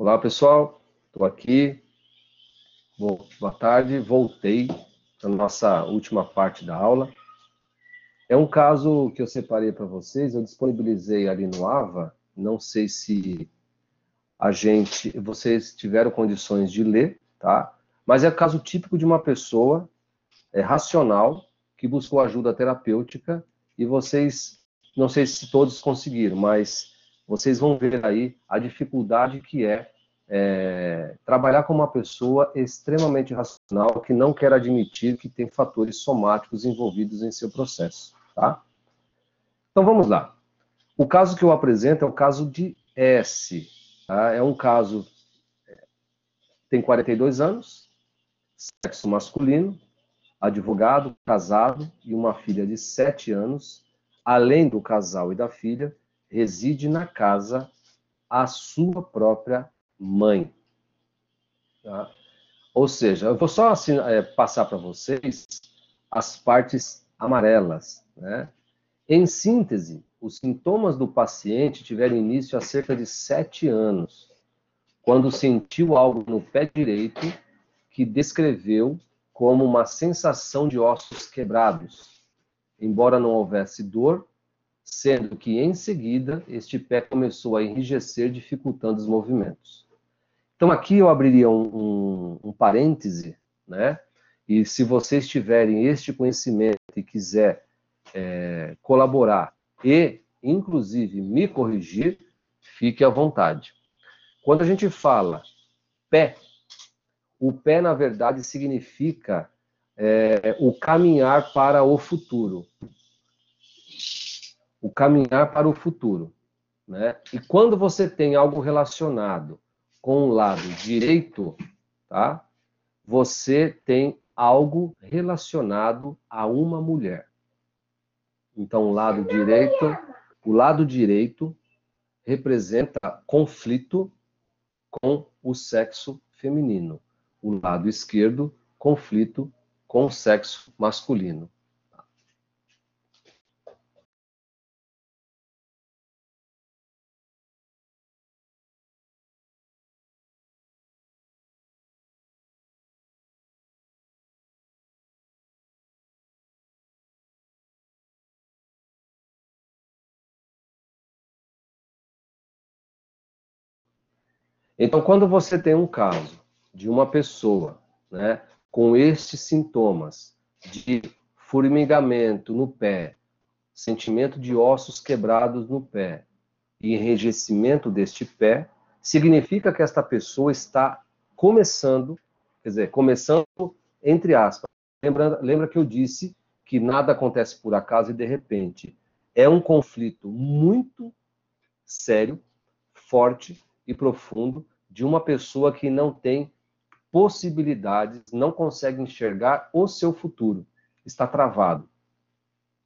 Olá, pessoal. Estou aqui. Boa tarde. Voltei para nossa última parte da aula. É um caso que eu separei para vocês. Eu disponibilizei ali no AVA. Não sei se a gente, vocês tiveram condições de ler, tá? Mas é caso típico de uma pessoa é, racional que buscou ajuda terapêutica e vocês, não sei se todos conseguiram, mas vocês vão ver aí a dificuldade que é, é, trabalhar com uma pessoa extremamente racional que não quer admitir que tem fatores somáticos envolvidos em seu processo, tá? Então vamos lá. O caso que eu apresento é o caso de S. Tá? É um caso tem 42 anos, sexo masculino, advogado, casado e uma filha de 7 anos. Além do casal e da filha, reside na casa a sua própria mãe. Tá? Ou seja, eu vou só assim, é, passar para vocês as partes amarelas. Né? Em síntese, os sintomas do paciente tiveram início há cerca de sete anos, quando sentiu algo no pé direito que descreveu como uma sensação de ossos quebrados, embora não houvesse dor sendo que em seguida este pé começou a enrijecer, dificultando os movimentos. Então aqui eu abriria um, um, um parêntese, né? E se vocês tiverem este conhecimento e quiser é, colaborar e, inclusive, me corrigir, fique à vontade. Quando a gente fala pé, o pé, na verdade, significa é, o caminhar para o futuro o caminhar para o futuro. Né? E quando você tem algo relacionado com o lado direito, tá? você tem algo relacionado a uma mulher. Então, o lado direito, o lado direito representa conflito com o sexo feminino. O lado esquerdo, conflito com o sexo masculino. Então, quando você tem um caso de uma pessoa né, com estes sintomas de formigamento no pé, sentimento de ossos quebrados no pé e enrijecimento deste pé, significa que esta pessoa está começando, quer dizer, começando entre aspas. Lembra, lembra que eu disse que nada acontece por acaso e de repente. É um conflito muito sério, forte, e profundo de uma pessoa que não tem possibilidades, não consegue enxergar o seu futuro, está travado.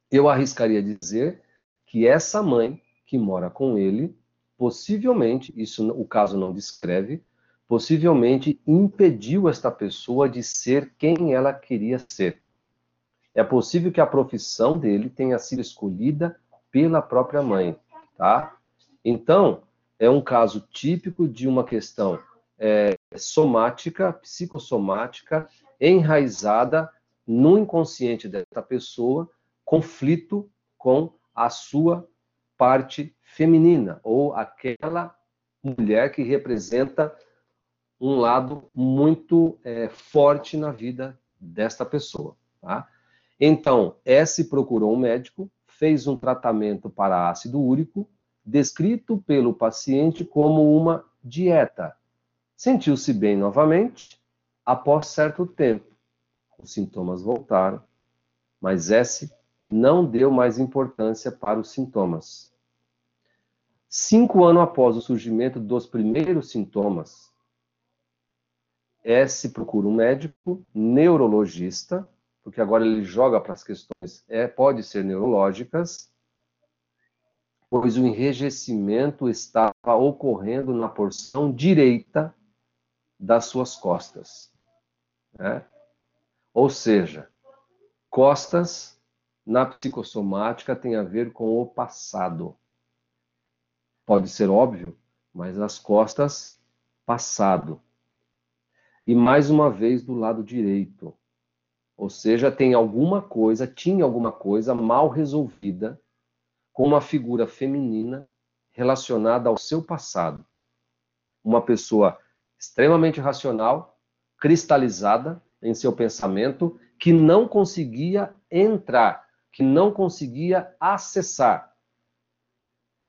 Eu arriscaria dizer que essa mãe que mora com ele, possivelmente, isso o caso não descreve, possivelmente impediu esta pessoa de ser quem ela queria ser. É possível que a profissão dele tenha sido escolhida pela própria mãe, tá? Então, é um caso típico de uma questão é, somática, psicossomática, enraizada no inconsciente dessa pessoa, conflito com a sua parte feminina, ou aquela mulher que representa um lado muito é, forte na vida desta pessoa. Tá? Então, S procurou um médico, fez um tratamento para ácido úrico, descrito pelo paciente como uma dieta. Sentiu-se bem novamente após certo tempo. Os sintomas voltaram, mas S não deu mais importância para os sintomas. Cinco anos após o surgimento dos primeiros sintomas, S procura um médico neurologista, porque agora ele joga para as questões, é, pode ser neurológicas, pois o enrijecimento estava ocorrendo na porção direita das suas costas. Né? Ou seja, costas na psicossomática tem a ver com o passado. Pode ser óbvio, mas as costas passado. E mais uma vez do lado direito. Ou seja, tem alguma coisa, tinha alguma coisa mal resolvida com uma figura feminina relacionada ao seu passado. Uma pessoa extremamente racional, cristalizada em seu pensamento, que não conseguia entrar, que não conseguia acessar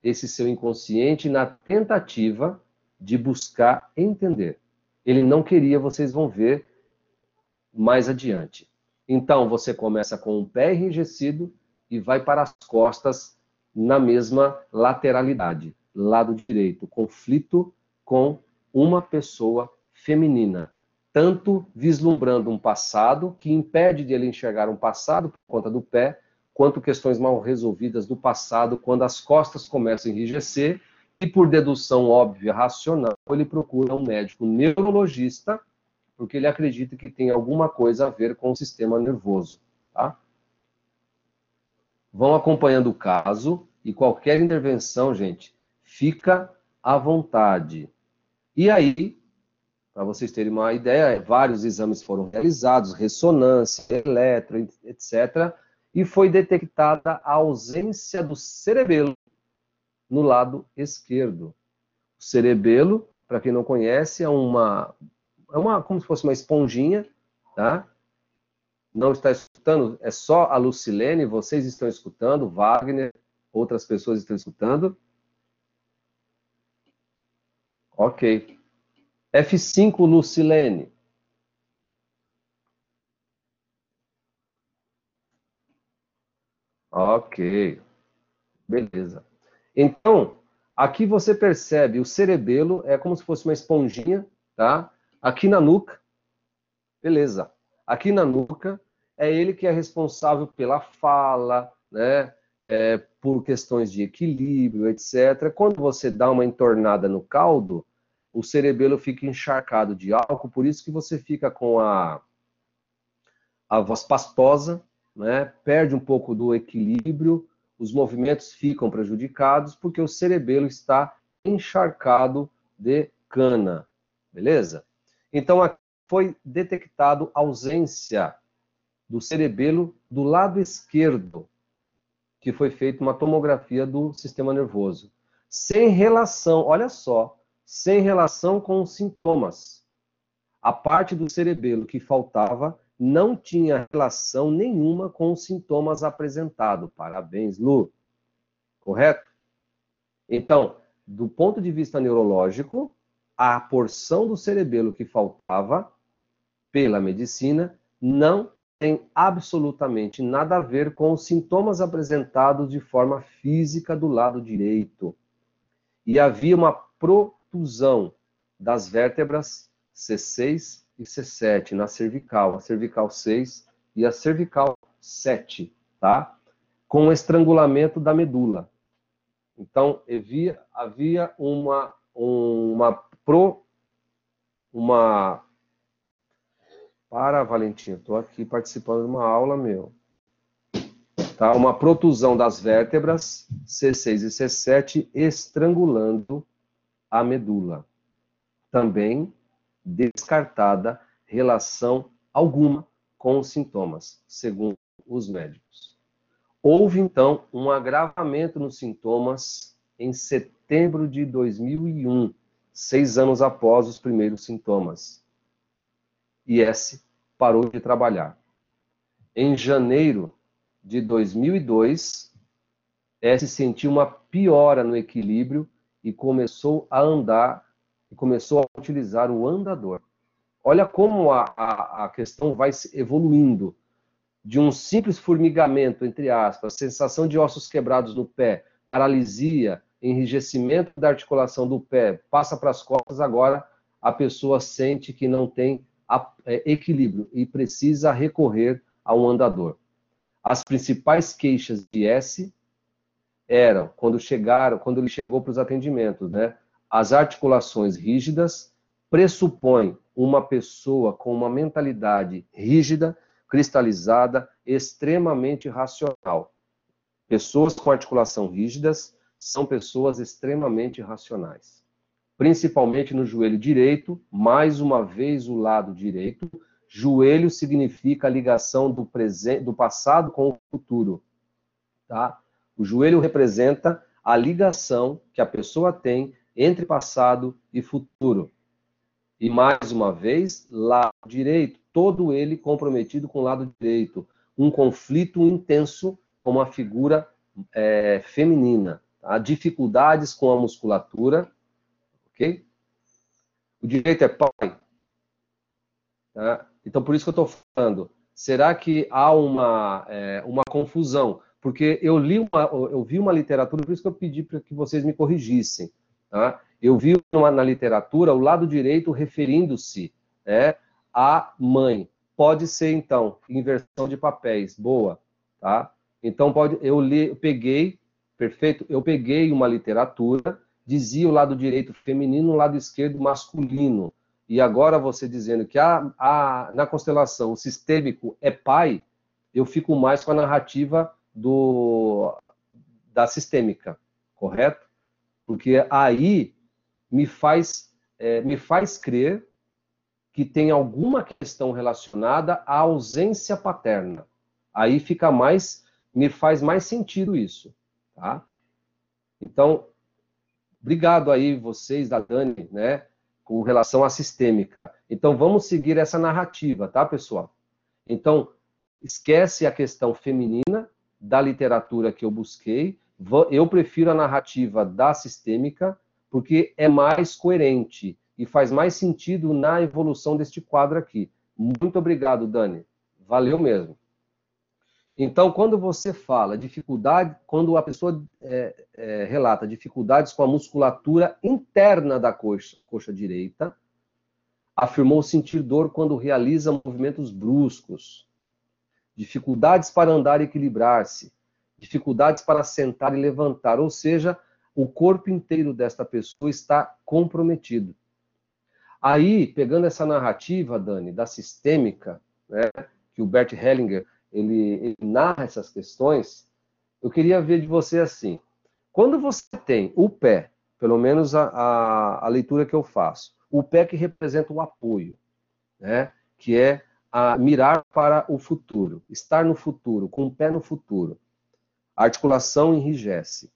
esse seu inconsciente na tentativa de buscar entender. Ele não queria, vocês vão ver mais adiante. Então, você começa com o pé enrijecido e vai para as costas na mesma lateralidade, lado direito, conflito com uma pessoa feminina, tanto vislumbrando um passado que impede de ele enxergar um passado por conta do pé, quanto questões mal resolvidas do passado, quando as costas começam a enrijecer, e por dedução óbvia, racional, ele procura um médico neurologista, porque ele acredita que tem alguma coisa a ver com o sistema nervoso. Tá? Vão acompanhando o caso e qualquer intervenção, gente, fica à vontade. E aí, para vocês terem uma ideia, vários exames foram realizados, ressonância, eletro, etc e foi detectada a ausência do cerebelo no lado esquerdo. O cerebelo, para quem não conhece, é uma, é uma como se fosse uma esponjinha, tá? Não está escutando? É só a Lucilene, vocês estão escutando, Wagner, outras pessoas estão escutando? Ok. F5, Lucilene. Ok, beleza. Então, aqui você percebe o cerebelo é como se fosse uma esponjinha, tá? Aqui na nuca, beleza. Aqui na nuca é ele que é responsável pela fala, né? É, por questões de equilíbrio, etc. Quando você dá uma entornada no caldo, o cerebelo fica encharcado de álcool, por isso que você fica com a, a voz pastosa, né, perde um pouco do equilíbrio, os movimentos ficam prejudicados porque o cerebelo está encharcado de cana, beleza? Então foi detectado ausência do cerebelo do lado esquerdo, que foi feita uma tomografia do sistema nervoso, sem relação, olha só, sem relação com os sintomas. A parte do cerebelo que faltava não tinha relação nenhuma com os sintomas apresentados. Parabéns, Lu. Correto? Então, do ponto de vista neurológico, a porção do cerebelo que faltava pela medicina não tem absolutamente nada a ver com os sintomas apresentados de forma física do lado direito. E havia uma protusão das vértebras C6 e C7 na cervical, a cervical 6 e a cervical 7, tá? Com estrangulamento da medula. Então, havia, havia uma, uma pro, uma... Para, Valentim, estou aqui participando de uma aula, meu. Tá? Uma protusão das vértebras, C6 e C7, estrangulando a medula. Também descartada relação alguma com os sintomas, segundo os médicos. Houve, então, um agravamento nos sintomas em setembro de 2001, seis anos após os primeiros sintomas. IS parou de trabalhar. Em janeiro de 2002, S sentiu uma piora no equilíbrio e começou a andar e começou a utilizar o andador. Olha como a, a, a questão vai evoluindo de um simples formigamento, entre aspas, sensação de ossos quebrados no pé, paralisia, enrijecimento da articulação do pé, passa para as costas, agora a pessoa sente que não tem é, equilíbrio e precisa recorrer a um andador. As principais queixas de S eram quando chegaram, quando ele chegou para os atendimentos, né? As articulações rígidas pressupõem uma pessoa com uma mentalidade rígida, cristalizada, extremamente racional. Pessoas com articulação rígidas são pessoas extremamente racionais. Principalmente no joelho direito, mais uma vez o lado direito. Joelho significa a ligação do presente, do passado com o futuro, tá? O joelho representa a ligação que a pessoa tem entre passado e futuro. E mais uma vez, lado direito, todo ele comprometido com o lado direito, um conflito intenso com uma figura é, feminina, tá? dificuldades com a musculatura, ok? O direito é pai. Tá? Então, por isso que eu estou falando. Será que há uma, é, uma confusão? Porque eu li uma, eu vi uma literatura, por isso que eu pedi para que vocês me corrigissem. Tá? Eu vi uma, na literatura o lado direito referindo-se né, à mãe. Pode ser, então, inversão de papéis. Boa. Tá? Então, pode, eu, li, eu peguei, perfeito, eu peguei uma literatura dizia o lado direito feminino, o lado esquerdo masculino. E agora você dizendo que a, a, na constelação o sistêmico é pai, eu fico mais com a narrativa do, da sistêmica, correto? Porque aí me faz, é, me faz crer que tem alguma questão relacionada à ausência paterna. Aí fica mais, me faz mais sentido isso, tá? Então, Obrigado aí vocês da Dani, né, com relação à sistêmica. Então vamos seguir essa narrativa, tá, pessoal? Então, esquece a questão feminina da literatura que eu busquei. Eu prefiro a narrativa da sistêmica porque é mais coerente e faz mais sentido na evolução deste quadro aqui. Muito obrigado, Dani. Valeu mesmo. Então, quando você fala dificuldade, quando a pessoa é, é, relata dificuldades com a musculatura interna da coxa, coxa direita, afirmou sentir dor quando realiza movimentos bruscos, dificuldades para andar e equilibrar-se, dificuldades para sentar e levantar, ou seja, o corpo inteiro desta pessoa está comprometido. Aí, pegando essa narrativa, Dani, da sistêmica, né, que o Bert Hellinger ele, ele narra essas questões, eu queria ver de você assim. Quando você tem o pé, pelo menos a, a, a leitura que eu faço, o pé que representa o apoio, né? que é a mirar para o futuro, estar no futuro, com o pé no futuro. A articulação enrijece.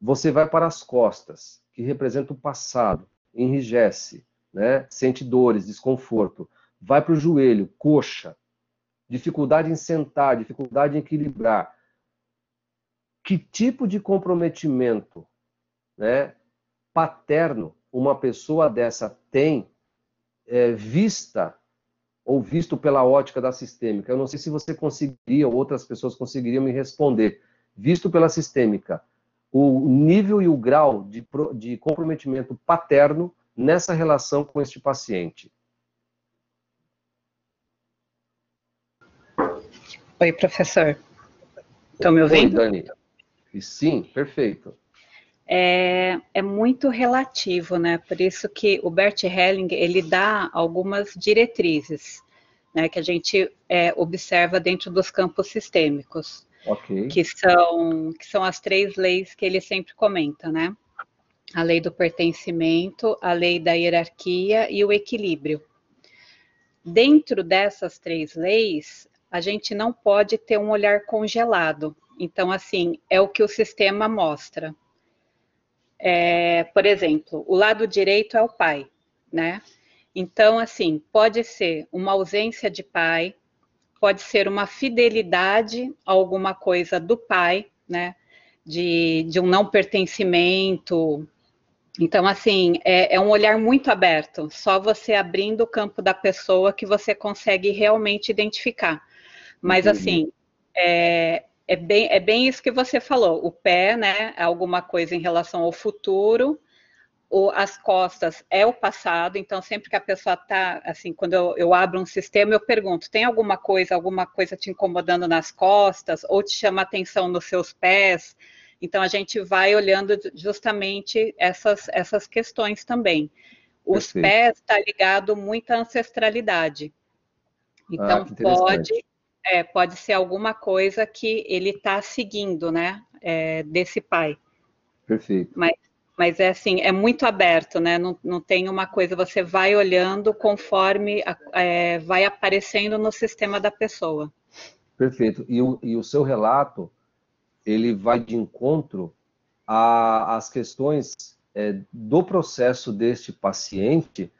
Você vai para as costas, que representa o passado, enrijece, né? sente dores, desconforto. Vai para o joelho, coxa, dificuldade em sentar, dificuldade em equilibrar. Que tipo de comprometimento né, paterno uma pessoa dessa tem é, vista ou visto pela ótica da sistêmica? Eu não sei se você conseguiria, ou outras pessoas conseguiriam me responder. Visto pela sistêmica, o nível e o grau de, de comprometimento paterno nessa relação com este paciente. Oi, professor. Estão me ouvindo? Oi, Dani. Sim, perfeito. É, é, muito relativo, né? Por isso que o Bert Helling ele dá algumas diretrizes, né? Que a gente é, observa dentro dos campos sistêmicos, okay. que são que são as três leis que ele sempre comenta, né? A lei do pertencimento, a lei da hierarquia e o equilíbrio. Dentro dessas três leis, a gente não pode ter um olhar congelado. Então, assim, é o que o sistema mostra. É, por exemplo, o lado direito é o pai, né? Então, assim, pode ser uma ausência de pai, pode ser uma fidelidade a alguma coisa do pai, né? De, de um não pertencimento. Então, assim, é, é um olhar muito aberto. Só você abrindo o campo da pessoa que você consegue realmente identificar. Mas Entendi. assim, é, é, bem, é bem isso que você falou. O pé, né, é alguma coisa em relação ao futuro. O, as costas é o passado, então sempre que a pessoa está, assim, quando eu, eu, abro um sistema, eu pergunto, tem alguma coisa, alguma coisa te incomodando nas costas, ou te chama atenção nos seus pés? Então a gente vai olhando justamente essas, essas questões também. Os Perfeito. pés está ligado muito à ancestralidade. Então ah, pode é, pode ser alguma coisa que ele está seguindo, né? É, desse pai. Perfeito. Mas, Mas é assim, é muito aberto, né? Não, não tem uma coisa, você vai olhando conforme é, vai aparecendo no sistema da pessoa. Perfeito. E o, e o seu relato, ele vai de encontro às questões é, do processo deste paciente,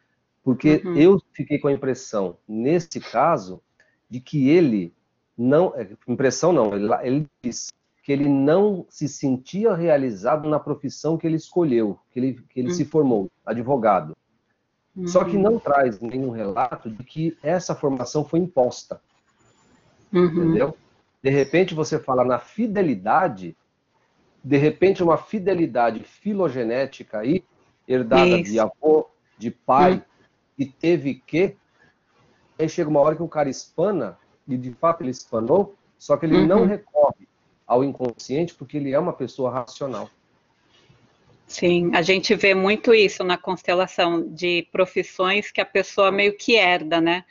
porque uhum. eu fiquei com a impressão, nesse caso, de que ele não, é, impressão não, ele, ele diz que ele não se sentia realizado na profissão que ele escolheu, que ele, que ele uhum. se formou, advogado. Uhum. Só que não traz nenhum relato de que essa formação foi imposta. Uhum. Entendeu? De repente você fala na fidelidade, de repente uma fidelidade filogenética aí, herdada Isso. de avô, de pai, uhum. e teve que. Aí chega uma hora que o cara espana, e de fato ele espanou, só que ele não uhum. recorre ao inconsciente porque ele é uma pessoa racional. Sim, a gente vê muito isso na constelação de profissões que a pessoa meio que herda, né?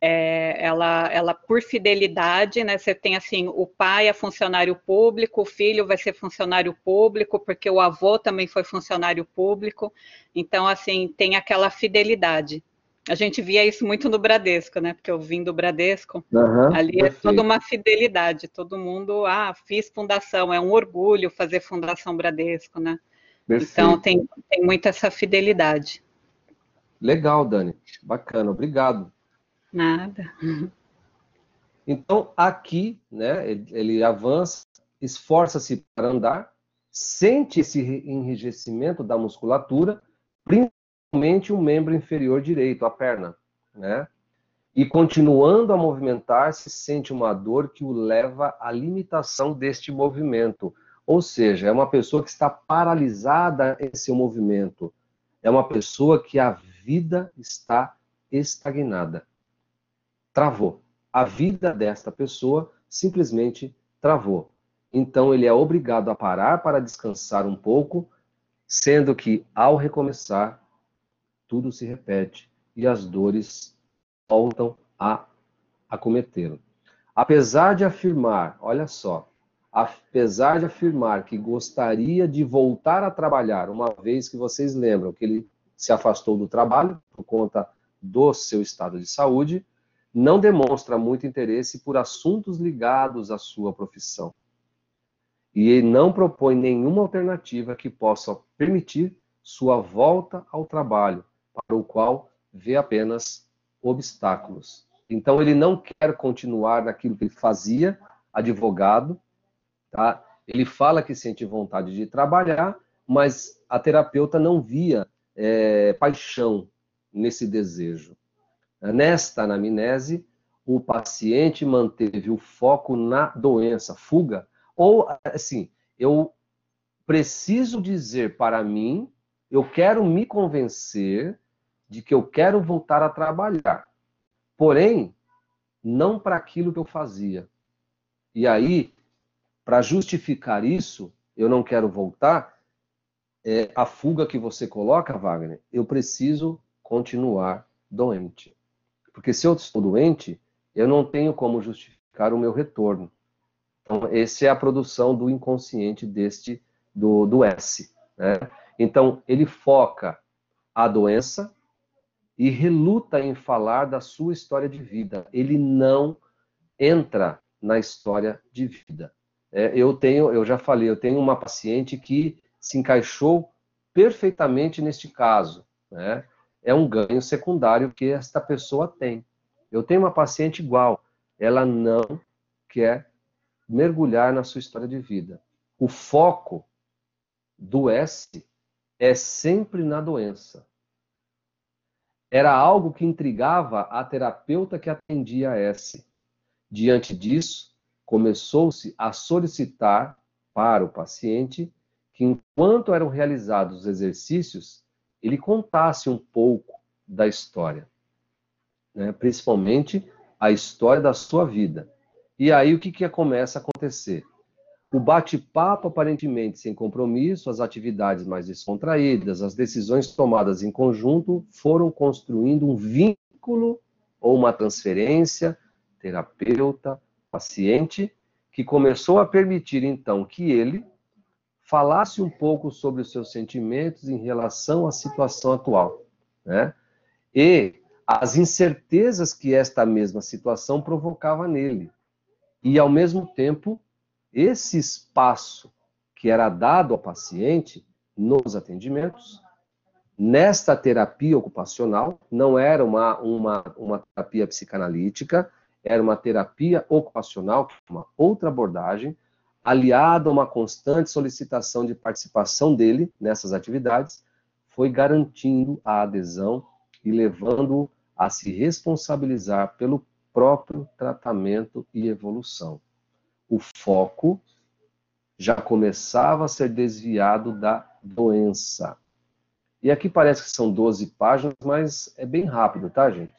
É, ela, ela, por fidelidade, né? Você tem assim, o pai é funcionário público, o filho vai ser funcionário público, porque o avô também foi funcionário público. Então, assim, tem aquela fidelidade. A gente via isso muito no Bradesco, né? Porque eu vim do Bradesco. Uhum, ali é toda uma fidelidade. Todo mundo, ah, fiz fundação. É um orgulho fazer Fundação Bradesco, né? Perfeito. Então tem, tem muito essa fidelidade. Legal, Dani. Bacana, obrigado. Nada. Então, aqui, né, ele, ele avança, esforça-se para andar, sente esse enrijecimento da musculatura, somente o membro inferior direito, a perna, né? E continuando a movimentar-se, sente uma dor que o leva à limitação deste movimento. Ou seja, é uma pessoa que está paralisada em seu movimento. É uma pessoa que a vida está estagnada. Travou. A vida desta pessoa simplesmente travou. Então ele é obrigado a parar para descansar um pouco, sendo que ao recomeçar tudo se repete e as dores voltam a acometê-lo. Apesar de afirmar, olha só, apesar de afirmar que gostaria de voltar a trabalhar, uma vez que vocês lembram que ele se afastou do trabalho por conta do seu estado de saúde, não demonstra muito interesse por assuntos ligados à sua profissão. E não propõe nenhuma alternativa que possa permitir sua volta ao trabalho, para o qual vê apenas obstáculos. Então ele não quer continuar naquilo que ele fazia, advogado, tá? Ele fala que sente vontade de trabalhar, mas a terapeuta não via é, paixão nesse desejo. Nesta anamnese, o paciente manteve o foco na doença, fuga, ou assim, eu preciso dizer para mim, eu quero me convencer de que eu quero voltar a trabalhar. Porém, não para aquilo que eu fazia. E aí, para justificar isso, eu não quero voltar, é a fuga que você coloca, Wagner, eu preciso continuar doente. Porque se eu estou doente, eu não tenho como justificar o meu retorno. Então, essa é a produção do inconsciente deste, do, do S. Né? Então, ele foca a doença, e reluta em falar da sua história de vida. Ele não entra na história de vida. É, eu tenho, eu já falei, eu tenho uma paciente que se encaixou perfeitamente neste caso. Né? É um ganho secundário que esta pessoa tem. Eu tenho uma paciente igual, ela não quer mergulhar na sua história de vida. O foco do S é sempre na doença era algo que intrigava a terapeuta que atendia a S. Diante disso, começou-se a solicitar para o paciente que, enquanto eram realizados os exercícios, ele contasse um pouco da história, né? principalmente a história da sua vida. E aí o que, que começa a acontecer? O bate-papo aparentemente sem compromisso, as atividades mais descontraídas, as decisões tomadas em conjunto foram construindo um vínculo ou uma transferência terapeuta, paciente, que começou a permitir então que ele falasse um pouco sobre os seus sentimentos em relação à situação atual, né? E as incertezas que esta mesma situação provocava nele. E, ao mesmo tempo, esse espaço que era dado ao paciente nos atendimentos, nesta terapia ocupacional, não era uma, uma, uma terapia psicanalítica, era uma terapia ocupacional, é uma outra abordagem, aliada a uma constante solicitação de participação dele nessas atividades, foi garantindo a adesão e levando-o a se responsabilizar pelo próprio tratamento e evolução. O foco já começava a ser desviado da doença. E aqui parece que são 12 páginas, mas é bem rápido, tá, gente?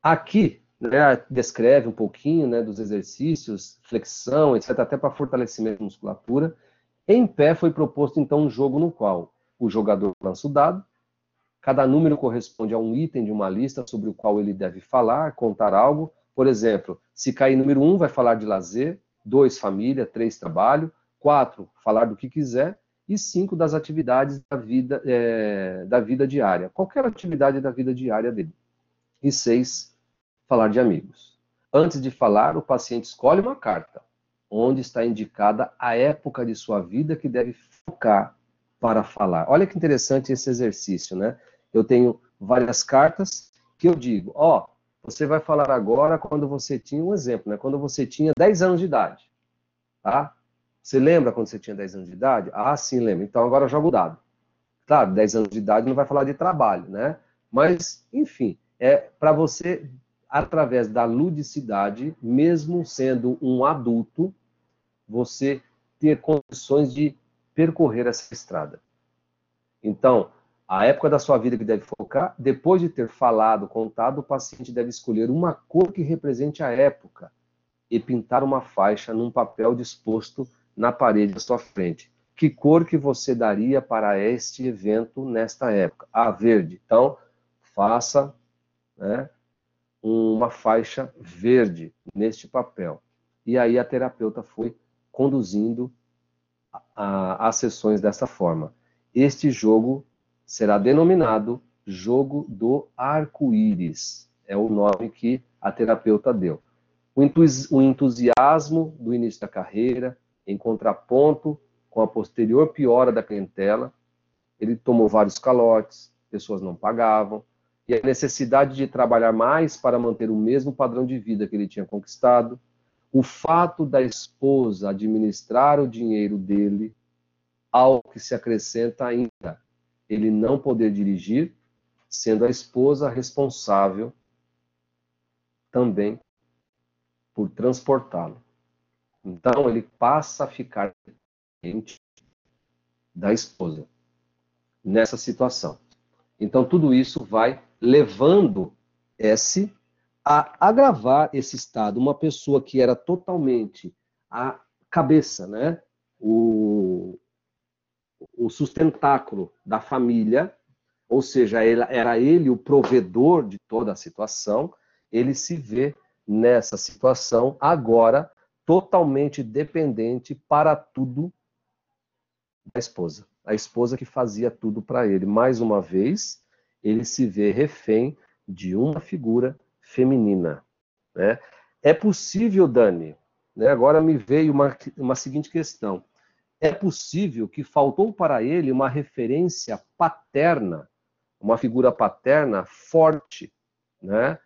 Aqui né, descreve um pouquinho né, dos exercícios, flexão, etc., até para fortalecimento da musculatura. Em pé foi proposto, então, um jogo no qual o jogador lança o dado, cada número corresponde a um item de uma lista sobre o qual ele deve falar, contar algo. Por exemplo, se cair número 1, um, vai falar de lazer, 2, família, 3, trabalho, 4, falar do que quiser, e 5, das atividades da vida, é, da vida diária, qualquer atividade da vida diária dele. E 6, falar de amigos. Antes de falar, o paciente escolhe uma carta, onde está indicada a época de sua vida que deve focar para falar. Olha que interessante esse exercício, né? Eu tenho várias cartas que eu digo, ó, você vai falar agora quando você tinha um exemplo, né? Quando você tinha 10 anos de idade, tá? Você lembra quando você tinha 10 anos de idade? Ah, sim, lembro. Então agora joga o dado. Claro, 10 anos de idade não vai falar de trabalho, né? Mas, enfim, é para você através da ludicidade, mesmo sendo um adulto, você ter condições de percorrer essa estrada. Então, a época da sua vida que deve focar, depois de ter falado, contado, o paciente deve escolher uma cor que represente a época e pintar uma faixa num papel disposto na parede à sua frente. Que cor que você daria para este evento nesta época? Ah, verde. Então, faça né, uma faixa verde neste papel. E aí a terapeuta foi conduzindo as sessões dessa forma. Este jogo será denominado jogo do arco-íris. É o nome que a terapeuta deu. O entusiasmo do início da carreira, em contraponto com a posterior piora da clientela, ele tomou vários calotes, pessoas não pagavam, e a necessidade de trabalhar mais para manter o mesmo padrão de vida que ele tinha conquistado, o fato da esposa administrar o dinheiro dele, ao que se acrescenta ainda ele não poder dirigir, sendo a esposa responsável também por transportá-lo. Então ele passa a ficar dependente da esposa nessa situação. Então tudo isso vai levando S a agravar esse estado. Uma pessoa que era totalmente a cabeça, né? O, o sustentáculo da família, ou seja, era ele o provedor de toda a situação, ele se vê nessa situação agora totalmente dependente para tudo da esposa. A esposa que fazia tudo para ele. Mais uma vez, ele se vê refém de uma figura feminina. Né? É possível, Dani, né, agora me veio uma, uma seguinte questão. É possível que faltou para ele uma referência paterna, uma figura paterna forte, né?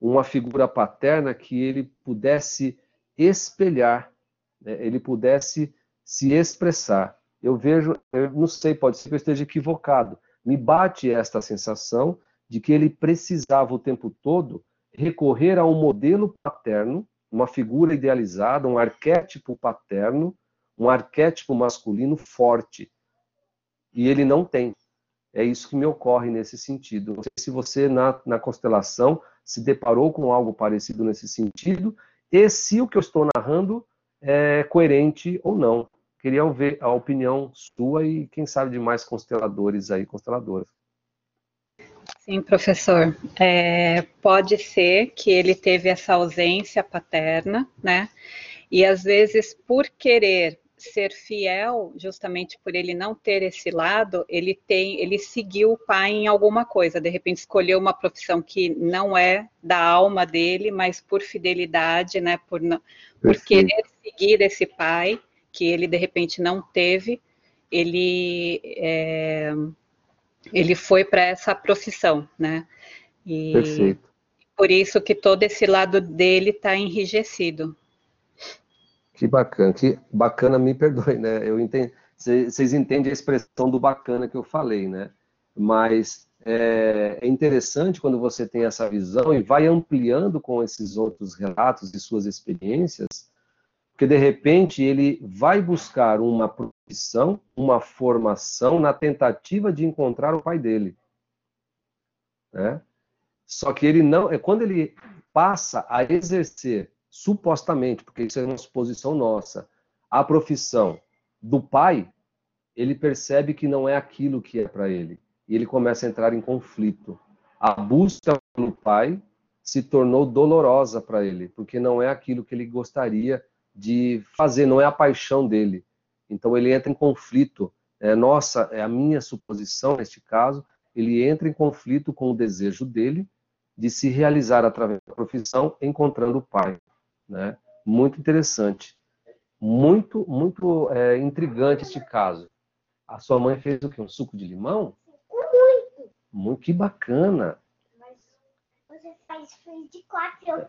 uma figura paterna que ele pudesse espelhar, né? ele pudesse se expressar. Eu vejo, eu não sei, pode ser que eu esteja equivocado, me bate esta sensação de que ele precisava o tempo todo recorrer a um modelo paterno, uma figura idealizada, um arquétipo paterno, um arquétipo masculino forte. E ele não tem. É isso que me ocorre nesse sentido. Não sei se você, na, na constelação, se deparou com algo parecido nesse sentido, e se o que eu estou narrando é coerente ou não. Queria ver a opinião sua e, quem sabe, de mais consteladores aí, consteladoras. Sim, professor. É, pode ser que ele teve essa ausência paterna, né? E às vezes, por querer ser fiel, justamente por ele não ter esse lado, ele tem, ele seguiu o pai em alguma coisa, de repente escolheu uma profissão que não é da alma dele, mas por fidelidade, né, por, por querer seguir esse pai que ele de repente não teve, ele é, ele foi para essa profissão, né? E Perfeito. Por isso que todo esse lado dele está enrijecido. Que bacana, que bacana, me perdoe, né? Eu entendo, vocês entendem a expressão do bacana que eu falei, né? Mas é, é, interessante quando você tem essa visão e vai ampliando com esses outros relatos e suas experiências, porque de repente ele vai buscar uma profissão, uma formação na tentativa de encontrar o pai dele, né? Só que ele não, é quando ele passa a exercer supostamente, porque isso é uma suposição nossa, a profissão do pai, ele percebe que não é aquilo que é para ele. E ele começa a entrar em conflito. A busca pelo pai se tornou dolorosa para ele, porque não é aquilo que ele gostaria de fazer, não é a paixão dele. Então ele entra em conflito. É, nossa, é a minha suposição neste caso, ele entra em conflito com o desejo dele de se realizar através da profissão, encontrando o pai. Né? Muito interessante. Muito, muito é, intrigante este caso. A sua mãe fez o quê? Um suco de limão? Muito. Muito que bacana. Mas você faz fez de quatro, eu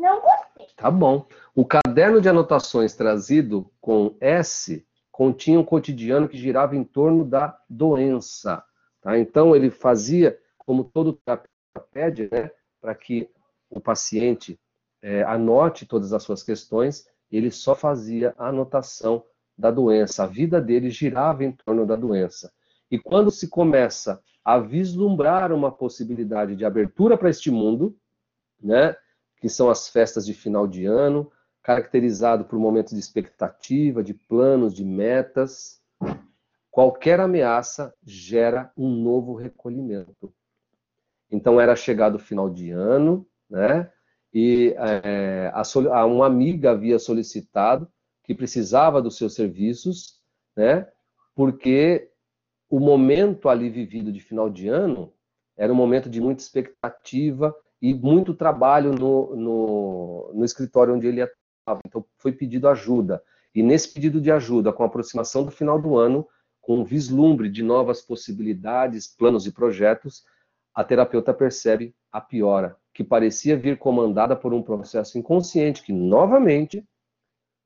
não gostei. Tá bom. O caderno de anotações trazido com S continha um cotidiano que girava em torno da doença. Tá? Então, ele fazia, como todo terapeuta pede, né, para que o paciente é, anote todas as suas questões, ele só fazia a anotação da doença. A vida dele girava em torno da doença. E quando se começa a vislumbrar uma possibilidade de abertura para este mundo, né, que são as festas de final de ano, caracterizado por momentos de expectativa, de planos, de metas, qualquer ameaça gera um novo recolhimento. Então era chegado o final de ano, né? E é, a, uma amiga havia solicitado que precisava dos seus serviços, né? Porque o momento ali vivido de final de ano era um momento de muita expectativa e muito trabalho no, no, no escritório onde ele estava. Então foi pedido ajuda. E nesse pedido de ajuda, com a aproximação do final do ano, com um vislumbre de novas possibilidades, planos e projetos, a terapeuta percebe a piora, que parecia vir comandada por um processo inconsciente que, novamente,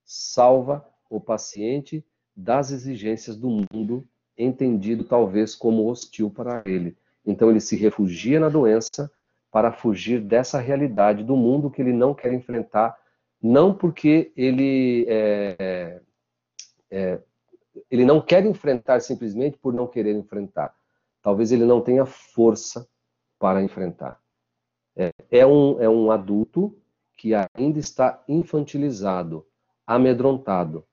salva o paciente das exigências do mundo, entendido talvez como hostil para ele. Então, ele se refugia na doença para fugir dessa realidade do mundo que ele não quer enfrentar, não porque ele é, é, ele não quer enfrentar simplesmente por não querer enfrentar. Talvez ele não tenha força para enfrentar. É, é, um, é um adulto que ainda está infantilizado, amedrontado.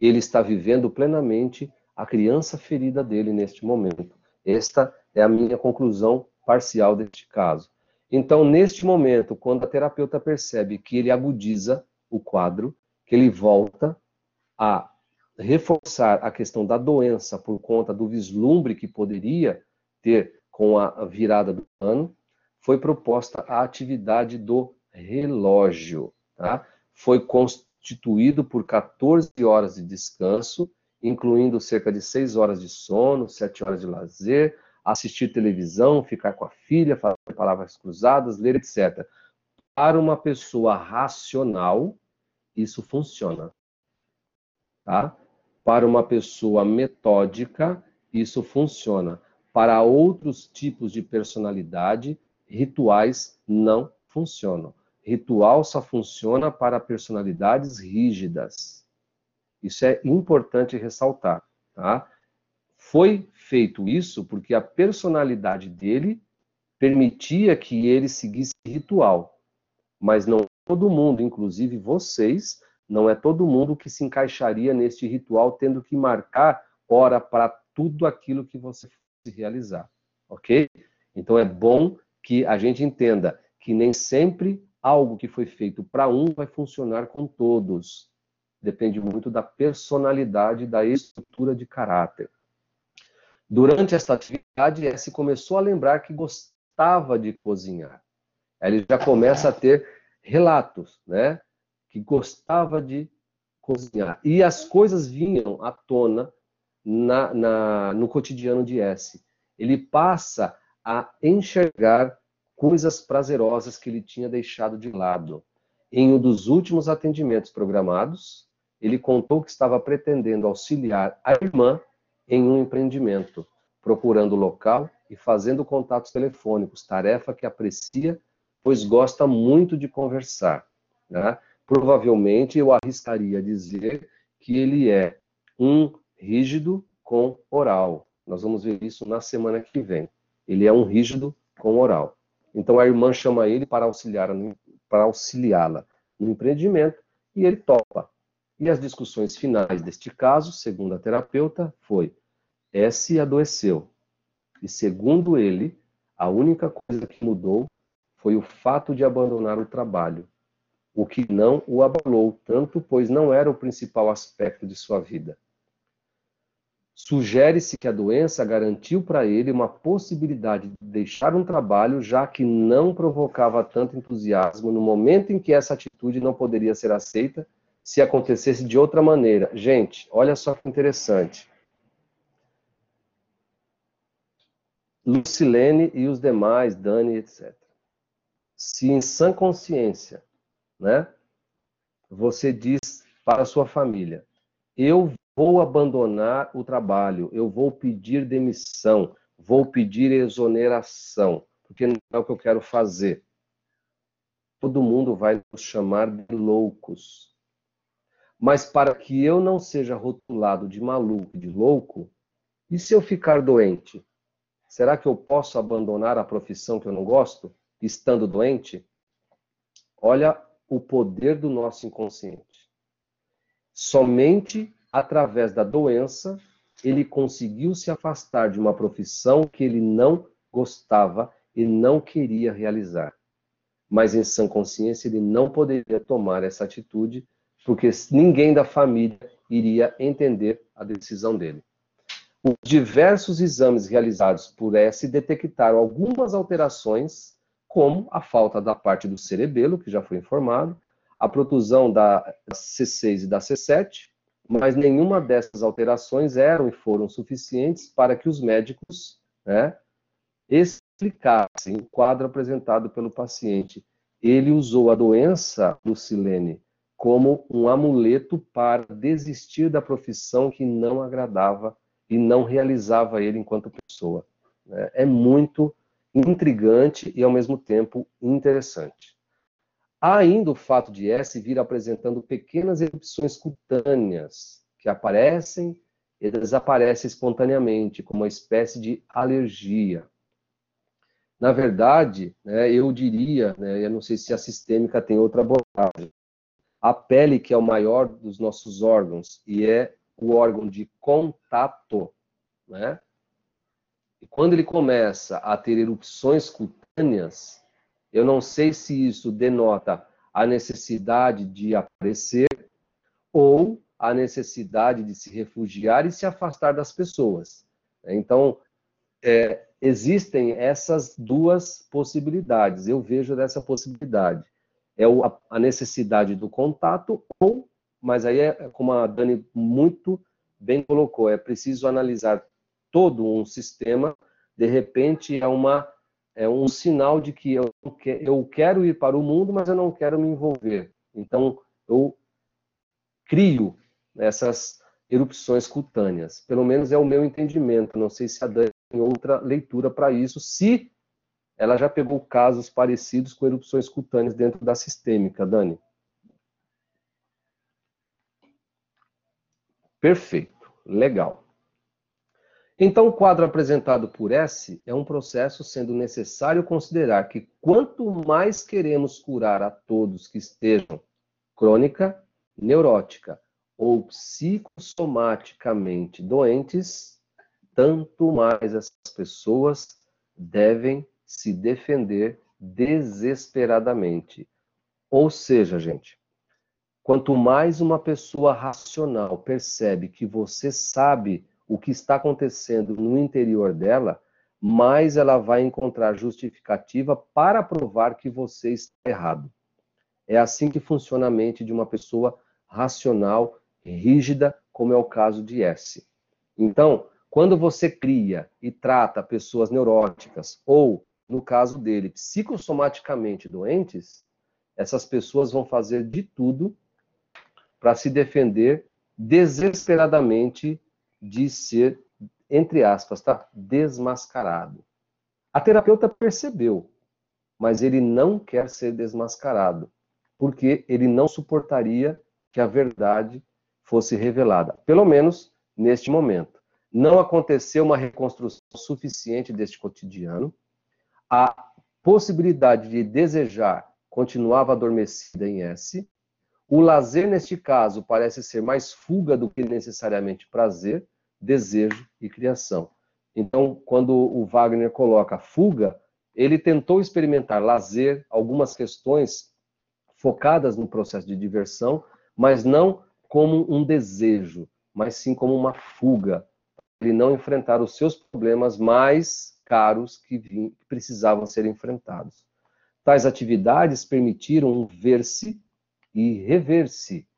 Ele está vivendo plenamente a criança ferida dele neste momento. Esta é a minha conclusão parcial deste caso. Então, neste momento, quando a terapeuta percebe que ele agudiza o quadro, que ele volta a reforçar a questão da doença por conta do vislumbre que poderia ter com a virada do ano, foi proposta a atividade do relógio. Tá? Foi constituído por 14 horas de descanso, incluindo cerca de 6 horas de sono, 7 horas de lazer, assistir televisão, ficar com a filha, falar palavras cruzadas, ler, etc. Para uma pessoa racional, isso funciona. Tá? Para uma pessoa metódica, isso funciona. Para outros tipos de personalidade, rituais não funcionam. Ritual só funciona para personalidades rígidas. Isso é importante ressaltar, tá? Foi feito isso porque a personalidade dele permitia que ele seguisse ritual. Mas não todo mundo, inclusive vocês, não é todo mundo que se encaixaria neste ritual tendo que marcar hora para tudo aquilo que você se realizar, ok? Então é bom que a gente entenda que nem sempre algo que foi feito para um vai funcionar com todos. depende muito da personalidade, da estrutura de caráter. Durante esta atividade, S começou a lembrar que gostava de cozinhar. Ele já começa a ter relatos, né? Que gostava de cozinhar. E as coisas vinham à tona na, na, no cotidiano de S. Ele passa a enxergar coisas prazerosas que ele tinha deixado de lado. Em um dos últimos atendimentos programados, ele contou que estava pretendendo auxiliar a irmã em um empreendimento, procurando local e fazendo contatos telefônicos, tarefa que aprecia, pois gosta muito de conversar. Né? Provavelmente eu arriscaria dizer que ele é um rígido com oral. Nós vamos ver isso na semana que vem. Ele é um rígido com oral. Então a irmã chama ele para auxiliá-la para auxiliá-la no empreendimento e ele topa. E as discussões finais deste caso, segundo a terapeuta, foi: S adoeceu. E segundo ele, a única coisa que mudou foi o fato de abandonar o trabalho, o que não o abalou tanto, pois não era o principal aspecto de sua vida. Sugere-se que a doença garantiu para ele uma possibilidade de deixar um trabalho, já que não provocava tanto entusiasmo no momento em que essa atitude não poderia ser aceita se acontecesse de outra maneira. Gente, olha só que interessante. Lucilene e os demais, Dani, etc. Se em sã consciência, né, você diz para a sua família, eu vou abandonar o trabalho, eu vou pedir demissão, vou pedir exoneração, porque não é o que eu quero fazer. Todo mundo vai nos chamar de loucos. Mas para que eu não seja rotulado de maluco, de louco, e se eu ficar doente? Será que eu posso abandonar a profissão que eu não gosto, estando doente? Olha o poder do nosso inconsciente. Somente através da doença, ele conseguiu se afastar de uma profissão que ele não gostava e não queria realizar. Mas em sã consciência ele não poderia tomar essa atitude, porque ninguém da família iria entender a decisão dele. Os diversos exames realizados por S detectaram algumas alterações, como a falta da parte do cerebelo, que já foi informado, a protusão da C6 e da C7, mas nenhuma dessas alterações eram e foram suficientes para que os médicos né, explicassem o quadro apresentado pelo paciente. Ele usou a doença do Silene como um amuleto para desistir da profissão que não agradava e não realizava ele enquanto pessoa. Né. É muito intrigante e, ao mesmo tempo, interessante. Há ainda o fato de S vir apresentando pequenas erupções cutâneas que aparecem e desaparecem espontaneamente, como uma espécie de alergia. Na verdade, né, eu diria, né, eu não sei se a sistêmica tem outra abordagem, a pele, que é o maior dos nossos órgãos, e é o órgão de contato, né? E quando ele começa a ter erupções cutâneas, eu não sei se isso denota a necessidade de aparecer ou a necessidade de se refugiar e se afastar das pessoas. Então, é, existem essas duas possibilidades. Eu vejo dessa possibilidade. É a necessidade do contato ou, mas aí é como a Dani muito bem colocou, é preciso analisar todo um sistema. De repente, é uma é um sinal de que eu, eu quero ir para o mundo, mas eu não quero me envolver. Então, eu crio essas erupções cutâneas. Pelo menos é o meu entendimento. Não sei se a Dani tem outra leitura para isso, se ela já pegou casos parecidos com erupções cutâneas dentro da sistêmica, Dani. Perfeito, legal. Então, o quadro apresentado por S é um processo sendo necessário considerar que quanto mais queremos curar a todos que estejam crônica, neurótica ou psicossomaticamente doentes, tanto mais essas pessoas devem se defender desesperadamente. Ou seja, gente, Quanto mais uma pessoa racional percebe que você sabe o que está acontecendo no interior dela, mais ela vai encontrar justificativa para provar que você está errado. É assim que funciona a mente de uma pessoa racional, rígida, como é o caso de S. Então, quando você cria e trata pessoas neuróticas ou, no caso dele, psicossomaticamente doentes, essas pessoas vão fazer de tudo para se defender desesperadamente de ser, entre aspas, tá? desmascarado. A terapeuta percebeu, mas ele não quer ser desmascarado, porque ele não suportaria que a verdade fosse revelada, pelo menos neste momento. Não aconteceu uma reconstrução suficiente deste cotidiano. A possibilidade de desejar continuava adormecida em S. O lazer, neste caso, parece ser mais fuga do que necessariamente prazer, desejo e criação. Então, quando o Wagner coloca fuga, ele tentou experimentar lazer, algumas questões focadas no processo de diversão, mas não como um desejo, mas sim como uma fuga. Ele não enfrentar os seus problemas mais caros que precisavam ser enfrentados. Tais atividades permitiram um ver-se e rever-se,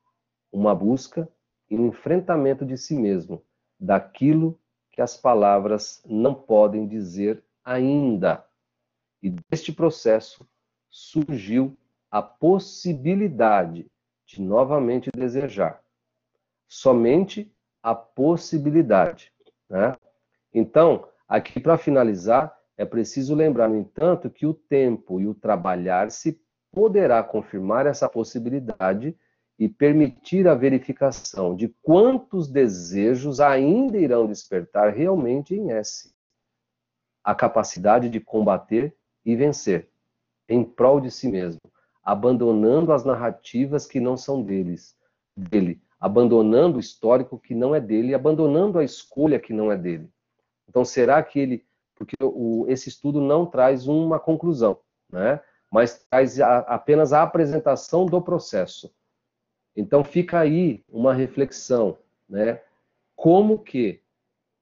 uma busca e um enfrentamento de si mesmo, daquilo que as palavras não podem dizer ainda. E deste processo surgiu a possibilidade de novamente desejar. Somente a possibilidade. Né? Então, aqui para finalizar, é preciso lembrar, no entanto, que o tempo e o trabalhar-se poderá confirmar essa possibilidade e permitir a verificação de quantos desejos ainda irão despertar realmente em S. A capacidade de combater e vencer, em prol de si mesmo, abandonando as narrativas que não são deles, dele, abandonando o histórico que não é dele, abandonando a escolha que não é dele. Então, será que ele. Porque o, esse estudo não traz uma conclusão, né? mas traz a, apenas a apresentação do processo. Então fica aí uma reflexão, né? Como que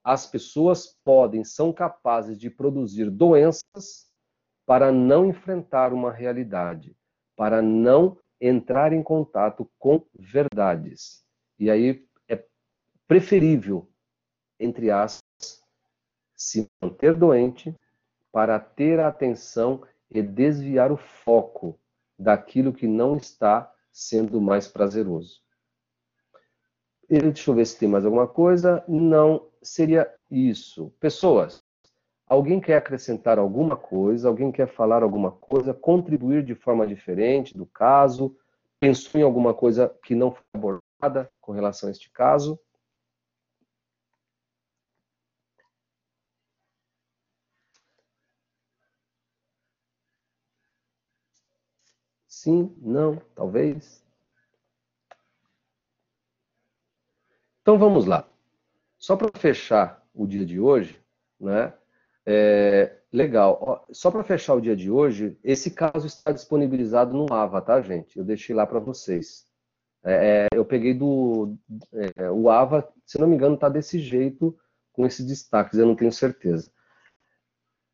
as pessoas podem, são capazes de produzir doenças para não enfrentar uma realidade, para não entrar em contato com verdades. E aí é preferível, entre aspas, se manter doente para ter a atenção e desviar o foco daquilo que não está sendo mais prazeroso. Deixa eu ver se tem mais alguma coisa. Não, seria isso. Pessoas, alguém quer acrescentar alguma coisa? Alguém quer falar alguma coisa? Contribuir de forma diferente do caso? Pensou em alguma coisa que não foi abordada com relação a este caso? Sim, não, talvez. Então vamos lá. Só para fechar o dia de hoje, né? É, legal. Só para fechar o dia de hoje, esse caso está disponibilizado no AVA, tá, gente? Eu deixei lá para vocês. É, é, eu peguei do é, o AVA, se não me engano, está desse jeito com esses destaques. Eu não tenho certeza.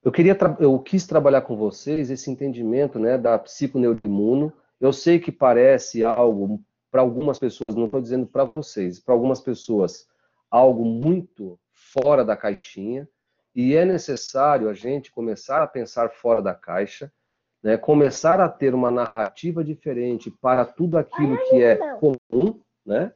Eu queria, eu quis trabalhar com vocês esse entendimento, né, da psiconeuroimuno. Eu sei que parece algo para algumas pessoas, não estou dizendo para vocês, para algumas pessoas algo muito fora da caixinha e é necessário a gente começar a pensar fora da caixa, né, começar a ter uma narrativa diferente para tudo aquilo que é comum, né?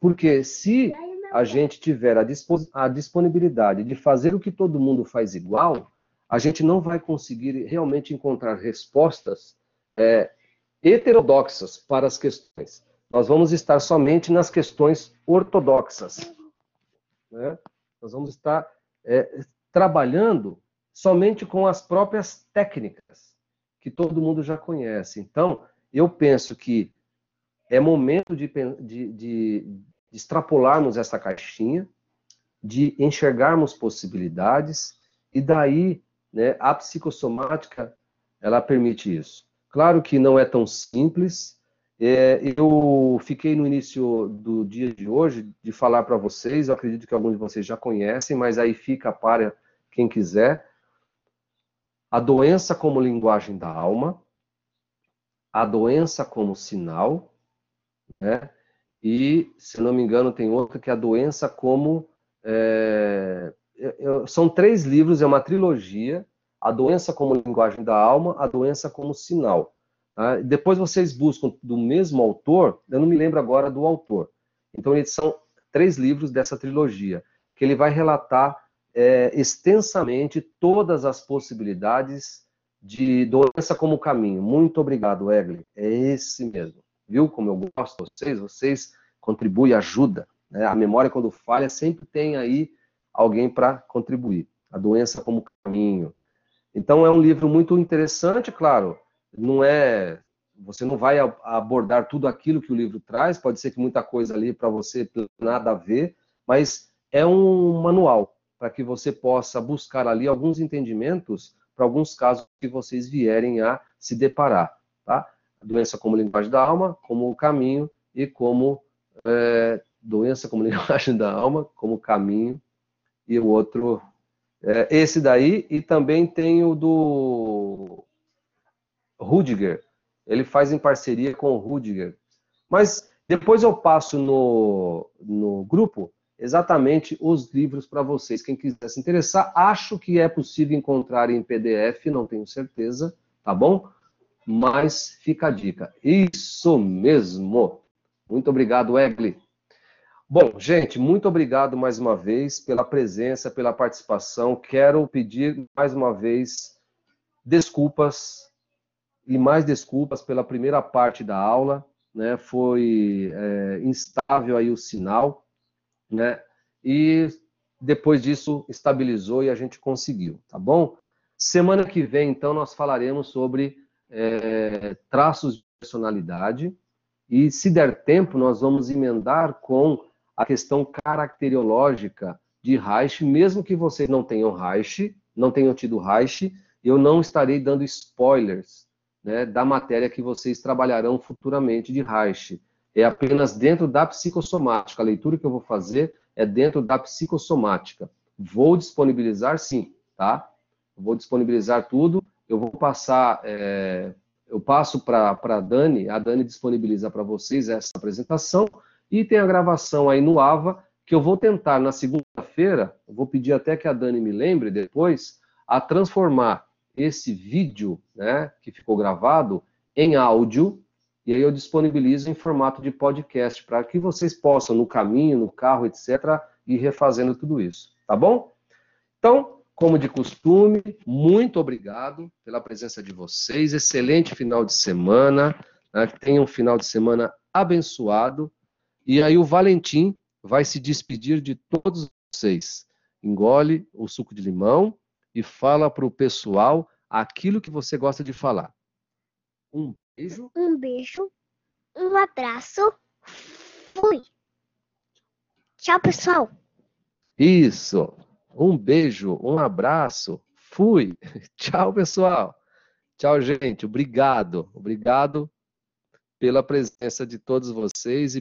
Porque se a gente tiver a, a disponibilidade de fazer o que todo mundo faz igual, a gente não vai conseguir realmente encontrar respostas é, heterodoxas para as questões. Nós vamos estar somente nas questões ortodoxas. Né? Nós vamos estar é, trabalhando somente com as próprias técnicas que todo mundo já conhece. Então, eu penso que é momento de, de, de, de extrapolarmos essa caixinha, de enxergarmos possibilidades, e daí né, a psicossomática ela permite isso. Claro que não é tão simples, É, eu fiquei no início do dia de hoje de falar para vocês, eu acredito que alguns de vocês já conhecem, mas aí fica para quem quiser. A doença como linguagem da alma, a doença como sinal, né? E, se não me engano, tem outra que é a doença como. É, são três livros, é uma trilogia. A doença como linguagem da alma, a doença como sinal. Tá? Depois vocês buscam do mesmo autor, eu não me lembro agora do autor. Então, eles são três livros dessa trilogia, que ele vai relatar é, extensamente todas as possibilidades de doença como caminho. Muito obrigado, Egli. É esse mesmo. Viu como eu gosto de vocês? Vocês contribuem, ajudam. Né? A memória, quando falha, sempre tem aí alguém para contribuir. A doença como caminho. Então, é um livro muito interessante, claro. Não é. Você não vai abordar tudo aquilo que o livro traz, pode ser que muita coisa ali para você nada a ver, mas é um manual para que você possa buscar ali alguns entendimentos para alguns casos que vocês vierem a se deparar, tá? Doença como linguagem da alma, como caminho e como é, doença como linguagem da alma, como caminho e o outro é, esse daí e também tem o do Rudiger. Ele faz em parceria com o Rudiger. Mas depois eu passo no, no grupo exatamente os livros para vocês. Quem quiser se interessar, acho que é possível encontrar em PDF, não tenho certeza, tá bom? Mas fica a dica. Isso mesmo. Muito obrigado, Egli. Bom, gente, muito obrigado mais uma vez pela presença, pela participação. Quero pedir mais uma vez desculpas e mais desculpas pela primeira parte da aula, né? Foi é, instável aí o sinal, né? E depois disso estabilizou e a gente conseguiu, tá bom? Semana que vem, então, nós falaremos sobre é, traços de personalidade e, se der tempo, nós vamos emendar com a questão caracteriológica de Reich, mesmo que vocês não tenham Reich, não tenham tido Reich, eu não estarei dando spoilers né, da matéria que vocês trabalharão futuramente de Reich é apenas dentro da psicossomática. A leitura que eu vou fazer é dentro da psicossomática. Vou disponibilizar, sim, tá? Vou disponibilizar tudo. Eu vou passar, é, eu passo para a Dani, a Dani disponibiliza para vocês essa apresentação e tem a gravação aí no AVA que eu vou tentar na segunda-feira. vou pedir até que a Dani me lembre depois a transformar esse vídeo, né, que ficou gravado em áudio e aí eu disponibilizo em formato de podcast para que vocês possam, no caminho, no carro, etc., ir refazendo tudo isso. Tá bom? Então, como de costume, muito obrigado pela presença de vocês. Excelente final de semana. Né? Tenha um final de semana abençoado. E aí o Valentim vai se despedir de todos vocês. Engole o suco de limão e fala para o pessoal aquilo que você gosta de falar. Um beijo. Um beijo. Um abraço. Fui. Tchau, pessoal. Isso. Um beijo, um abraço. Fui. Tchau, pessoal. Tchau, gente. Obrigado. Obrigado pela presença de todos vocês e